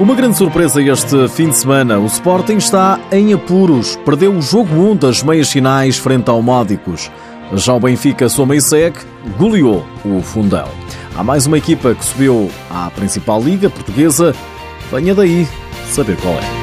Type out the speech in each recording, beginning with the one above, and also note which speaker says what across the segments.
Speaker 1: Uma grande surpresa este fim de semana. O Sporting está em apuros. Perdeu o jogo 1 das meias finais frente ao Módicos. Já o Benfica soma e segue, goleou o Fundão. Há mais uma equipa que subiu à principal liga portuguesa. Venha daí saber qual é.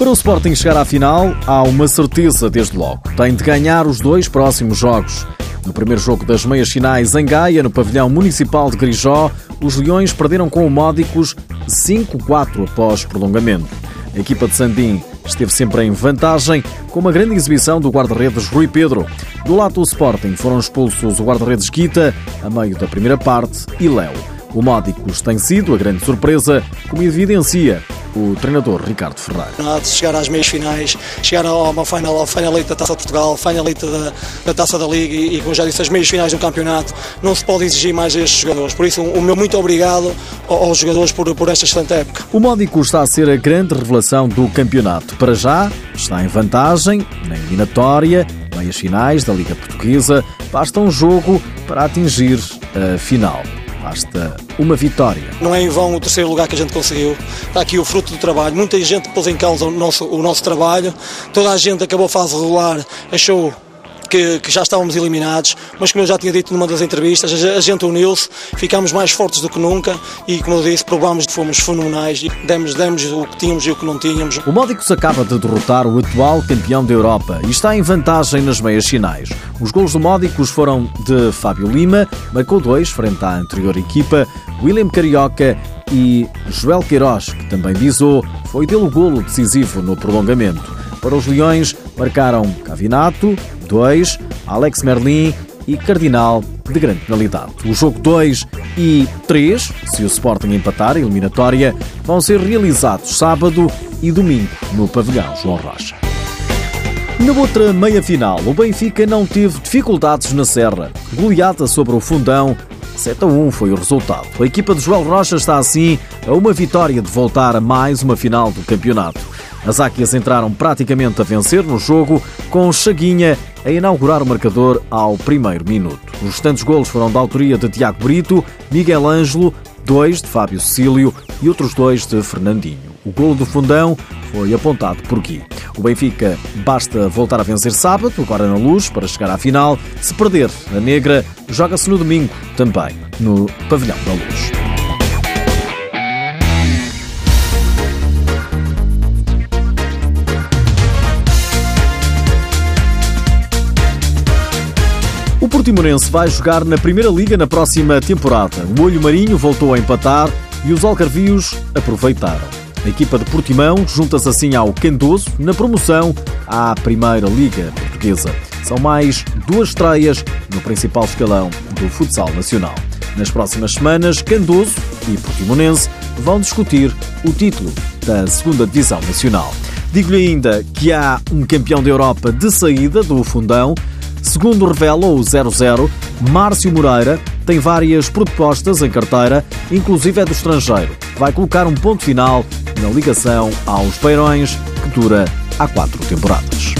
Speaker 1: Para o Sporting chegar à final, há uma certeza desde logo. Tem de ganhar os dois próximos jogos. No primeiro jogo das meias finais em Gaia, no pavilhão municipal de Grijó, os Leões perderam com o Módicos 5-4 após prolongamento. A equipa de Sandim esteve sempre em vantagem, com uma grande exibição do guarda-redes Rui Pedro. Do lado do Sporting foram expulsos o guarda-redes Guita, a meio da primeira parte, e Léo. O Módicos tem sido a grande surpresa, como evidencia o treinador Ricardo Ferreira.
Speaker 2: De chegar às meias finais, chegar a uma final, ao finalista da Taça de Portugal, finalista da, da Taça da Liga e, e, como já disse, as meias finais do campeonato, não se pode exigir mais a estes jogadores. Por isso, o meu muito obrigado aos jogadores por, por esta excelente época.
Speaker 1: O Módico está a ser a grande revelação do campeonato. Para já, está em vantagem na eliminatória, meias finais da Liga Portuguesa. Basta um jogo para atingir a final. Basta uma vitória.
Speaker 2: Não é em vão o terceiro lugar que a gente conseguiu. Está aqui o fruto do trabalho. Muita gente pôs em causa o nosso, o nosso trabalho. Toda a gente acabou a fase regular, achou que, que, já estávamos eliminados, mas como eu já tinha dito numa das entrevistas, a gente uniu-se, ficámos mais fortes do que nunca e, como eu disse, provámos que fomos fenomenais e demos, demos o que tínhamos e o que não tínhamos.
Speaker 1: O Módicos acaba de derrotar o atual campeão da Europa e está em vantagem nas meias finais. Os gols do Módicos foram de Fábio Lima, marcou dois frente à anterior equipa, William Carioca e Joel Queiroz, que também visou, foi dele o golo decisivo no prolongamento. Para os Leões, marcaram Cavinato, 2, Alex Merlin e Cardinal de grande penalidade. O jogo 2 e 3, se o Sporting empatar a eliminatória, vão ser realizados sábado e domingo no pavilhão João Rocha. Na outra meia-final, o Benfica não teve dificuldades na Serra. Goleada sobre o Fundão, 7 a 1 foi o resultado. A equipa de João Rocha está assim a uma vitória de voltar a mais uma final do campeonato. As Áquias entraram praticamente a vencer no jogo, com Chaguinha a inaugurar o marcador ao primeiro minuto. Os restantes golos foram da autoria de Tiago Brito, Miguel Ângelo, dois de Fábio Cecílio e outros dois de Fernandinho. O golo do fundão foi apontado por Gui. O Benfica basta voltar a vencer sábado, agora na luz, para chegar à final. Se perder a negra, joga-se no domingo, também no Pavilhão da Luz. Portimonense vai jogar na Primeira Liga na próxima temporada. O Olho Marinho voltou a empatar e os Alcarvios aproveitaram. A equipa de Portimão junta-se assim ao Candoso na promoção à Primeira Liga Portuguesa. São mais duas estreias no principal escalão do futsal nacional. Nas próximas semanas, Candoso e Portimonense vão discutir o título da segunda Divisão Nacional. Digo-lhe ainda que há um campeão da Europa de saída do fundão, Segundo revela o 00, Márcio Moreira tem várias propostas em carteira, inclusive é do estrangeiro. Vai colocar um ponto final na ligação aos Beirões, que dura há quatro temporadas.